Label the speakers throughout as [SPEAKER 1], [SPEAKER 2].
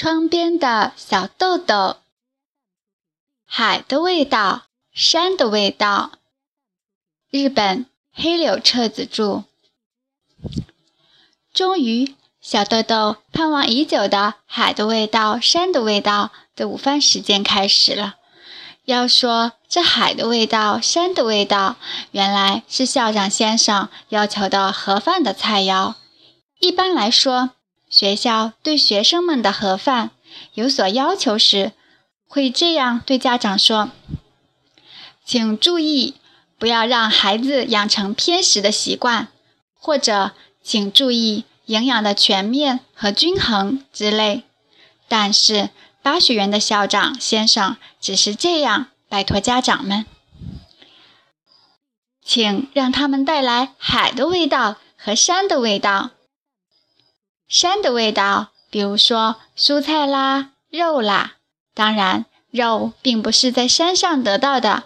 [SPEAKER 1] 窗边的小豆豆，海的味道，山的味道。日本黑柳彻子著。终于，小豆豆盼望已久的海的味道、山的味道的午饭时间开始了。要说这海的味道、山的味道，原来是校长先生要求的盒饭的菜肴。一般来说，学校对学生们的盒饭有所要求时，会这样对家长说：“请注意，不要让孩子养成偏食的习惯，或者请注意营养的全面和均衡之类。”但是巴学园的校长先生只是这样拜托家长们：“请让他们带来海的味道和山的味道。”山的味道，比如说蔬菜啦、肉啦。当然，肉并不是在山上得到的，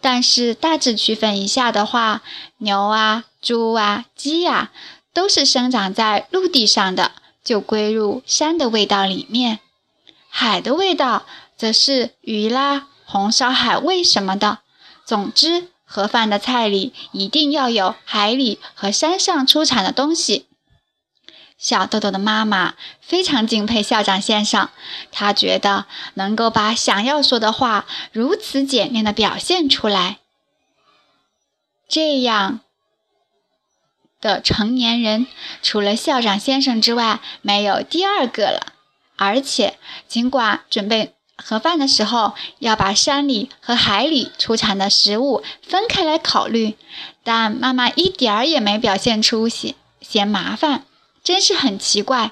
[SPEAKER 1] 但是大致区分一下的话，牛啊、猪啊、鸡呀，都是生长在陆地上的，就归入山的味道里面。海的味道，则是鱼啦、红烧海味什么的。总之，盒饭的菜里一定要有海里和山上出产的东西。小豆豆的妈妈非常敬佩校长先生，她觉得能够把想要说的话如此简练的表现出来，这样的成年人除了校长先生之外没有第二个了。而且，尽管准备盒饭的时候要把山里和海里出产的食物分开来考虑，但妈妈一点儿也没表现出嫌嫌麻烦。真是很奇怪，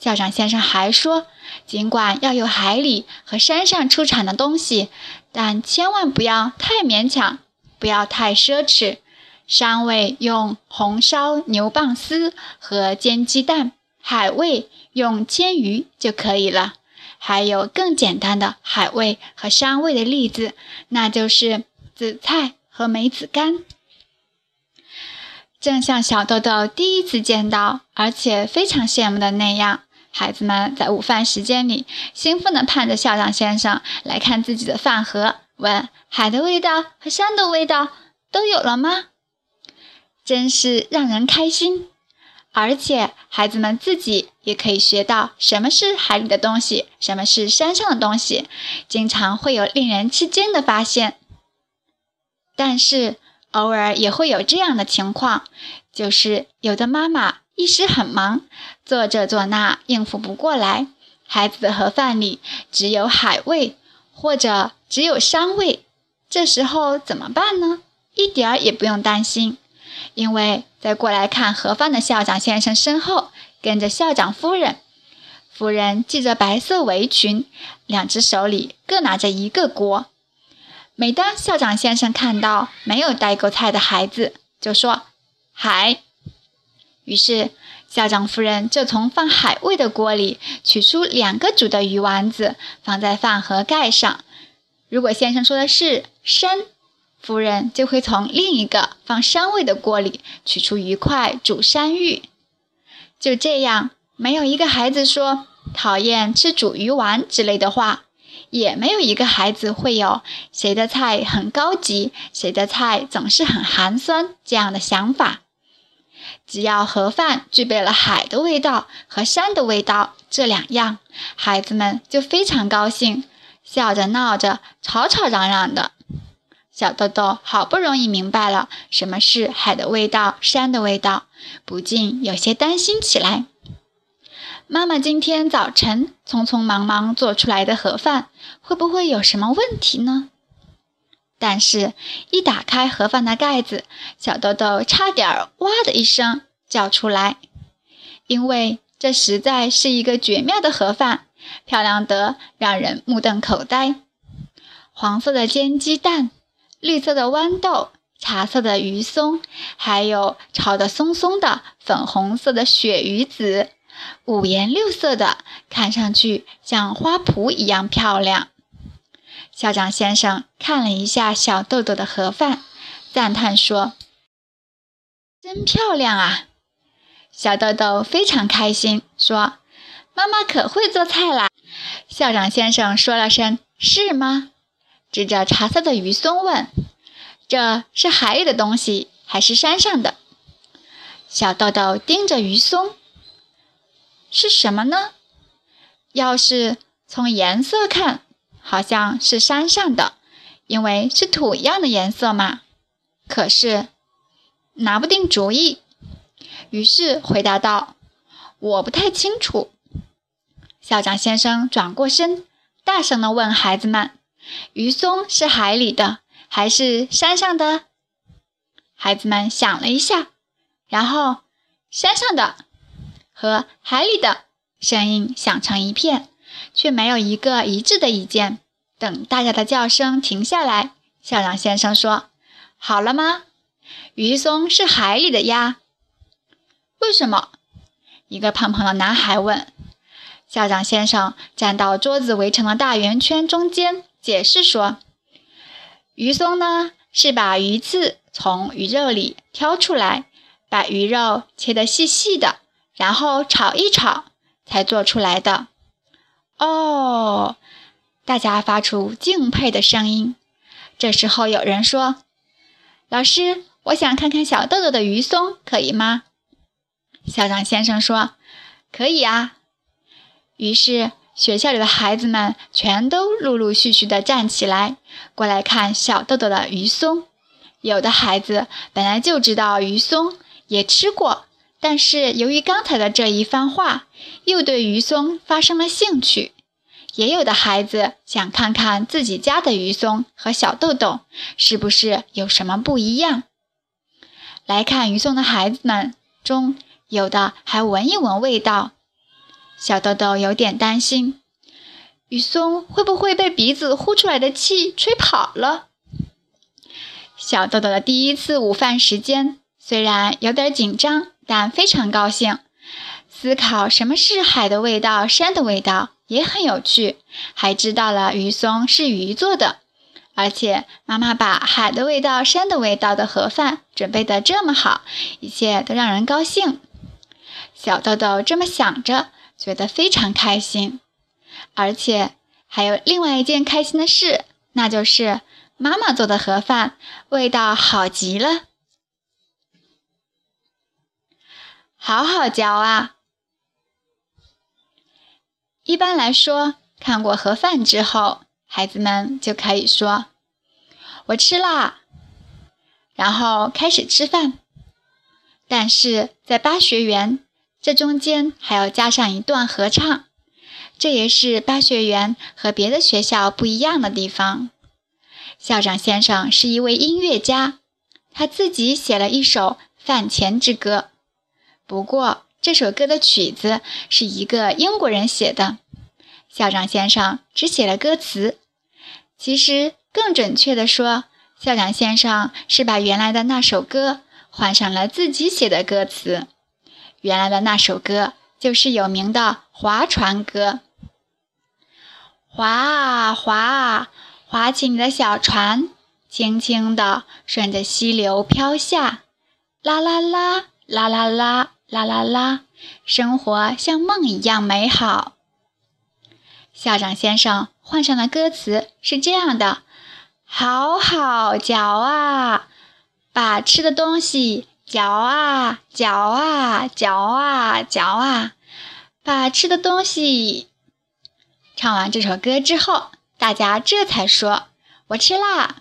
[SPEAKER 1] 校长先生还说，尽管要有海里和山上出产的东西，但千万不要太勉强，不要太奢侈。山味用红烧牛蒡丝和煎鸡蛋，海味用煎鱼就可以了。还有更简单的海味和山味的例子，那就是紫菜和梅子干。正像小豆豆第一次见到，而且非常羡慕的那样，孩子们在午饭时间里兴奋地盼着校长先生来看自己的饭盒，问：“海的味道和山的味道都有了吗？”真是让人开心。而且孩子们自己也可以学到什么是海里的东西，什么是山上的东西，经常会有令人吃惊的发现。但是。偶尔也会有这样的情况，就是有的妈妈一时很忙，做这做那应付不过来，孩子的盒饭里只有海味或者只有山味，这时候怎么办呢？一点儿也不用担心，因为在过来看盒饭的校长先生身后跟着校长夫人，夫人系着白色围裙，两只手里各拿着一个锅。每当校长先生看到没有带够菜的孩子，就说“海”。于是校长夫人就从放海味的锅里取出两个煮的鱼丸子，放在饭盒盖上。如果先生说的是“山”，夫人就会从另一个放山味的锅里取出一块煮山芋。就这样，没有一个孩子说讨厌吃煮鱼丸之类的话。也没有一个孩子会有谁的菜很高级，谁的菜总是很寒酸这样的想法。只要盒饭具备了海的味道和山的味道这两样，孩子们就非常高兴，笑着闹着，吵吵嚷嚷的。小豆豆好不容易明白了什么是海的味道、山的味道，不禁有些担心起来。妈妈今天早晨匆匆忙忙做出来的盒饭，会不会有什么问题呢？但是，一打开盒饭的盖子，小豆豆差点“哇”的一声叫出来，因为这实在是一个绝妙的盒饭，漂亮得让人目瞪口呆。黄色的煎鸡蛋，绿色的豌豆，茶色的鱼松，还有炒得松松的粉红色的鳕鱼子。五颜六色的，看上去像花圃一样漂亮。校长先生看了一下小豆豆的盒饭，赞叹说：“真漂亮啊！”小豆豆非常开心，说：“妈妈可会做菜啦。”校长先生说了声“是吗”，指着茶色的鱼松问：“这是海里的东西还是山上的？”小豆豆盯着鱼松：“是什么呢？要是从颜色看，好像是山上的，因为是土一样的颜色嘛。可是拿不定主意。”于是回答道：“我不太清楚。”校长先生转过身，大声地问孩子们：“鱼松是海里的还是山上的？”孩子们想了一下，然后“山上的”和“海里的”声音响成一片，却没有一个一致的意见。等大家的叫声停下来，校长先生说：“好了吗？鱼松是海里的呀。”为什么？一个胖胖的男孩问。校长先生站到桌子围成的大圆圈中间，解释说：“鱼松呢，是把鱼刺从鱼肉里挑出来，把鱼肉切得细细的，然后炒一炒，才做出来的。”哦，大家发出敬佩的声音。这时候有人说：“老师，我想看看小豆豆的鱼松，可以吗？”校长先生说：“可以啊。”于是学校里的孩子们全都陆陆续续地站起来，过来看小豆豆的鱼松。有的孩子本来就知道鱼松，也吃过，但是由于刚才的这一番话，又对鱼松发生了兴趣。也有的孩子想看看自己家的鱼松和小豆豆是不是有什么不一样。来看鱼松的孩子们中。有的还闻一闻味道，小豆豆有点担心，鱼松会不会被鼻子呼出来的气吹跑了？小豆豆的第一次午饭时间虽然有点紧张，但非常高兴。思考什么是海的味道、山的味道也很有趣，还知道了鱼松是鱼做的。而且妈妈把海的味道、山的味道的盒饭准备得这么好，一切都让人高兴。小豆豆这么想着，觉得非常开心，而且还有另外一件开心的事，那就是妈妈做的盒饭味道好极了，好好嚼啊！一般来说，看过盒饭之后，孩子们就可以说：“我吃啦”，然后开始吃饭。但是在巴学园。这中间还要加上一段合唱，这也是巴学园和别的学校不一样的地方。校长先生是一位音乐家，他自己写了一首饭前之歌。不过这首歌的曲子是一个英国人写的，校长先生只写了歌词。其实更准确的说，校长先生是把原来的那首歌换上了自己写的歌词。原来的那首歌就是有名的《划船歌》。划啊划啊，划起你的小船，轻轻地顺着溪流飘下。啦啦啦，啦啦啦，啦啦啦，生活像梦一样美好。校长先生换上的歌词是这样的：好好嚼啊，把吃的东西。嚼啊嚼啊嚼啊嚼啊，把吃的东西。唱完这首歌之后，大家这才说：“我吃啦。”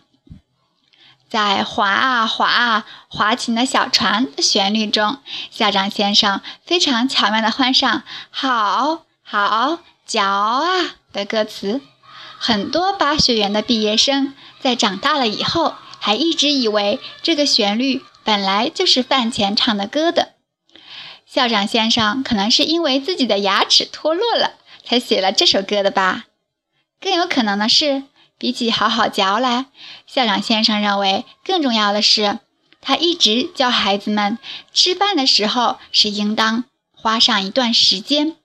[SPEAKER 1] 在划啊划啊划起那小船的旋律中，校长先生非常巧妙地换上“好好嚼啊”的歌词。很多巴学园的毕业生在长大了以后，还一直以为这个旋律。本来就是饭前唱的歌的，校长先生可能是因为自己的牙齿脱落了，才写了这首歌的吧。更有可能的是，比起好好嚼来，校长先生认为更重要的是，他一直教孩子们吃饭的时候是应当花上一段时间，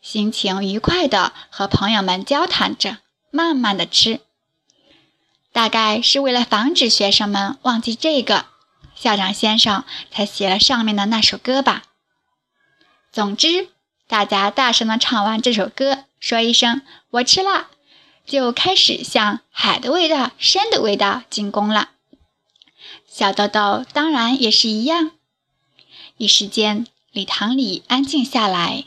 [SPEAKER 1] 心情愉快的和朋友们交谈着，慢慢的吃。大概是为了防止学生们忘记这个。校长先生才写了上面的那首歌吧。总之，大家大声地唱完这首歌，说一声“我吃了”，就开始向海的味道、山的味道进攻了。小豆豆当然也是一样。一时间，礼堂里安静下来，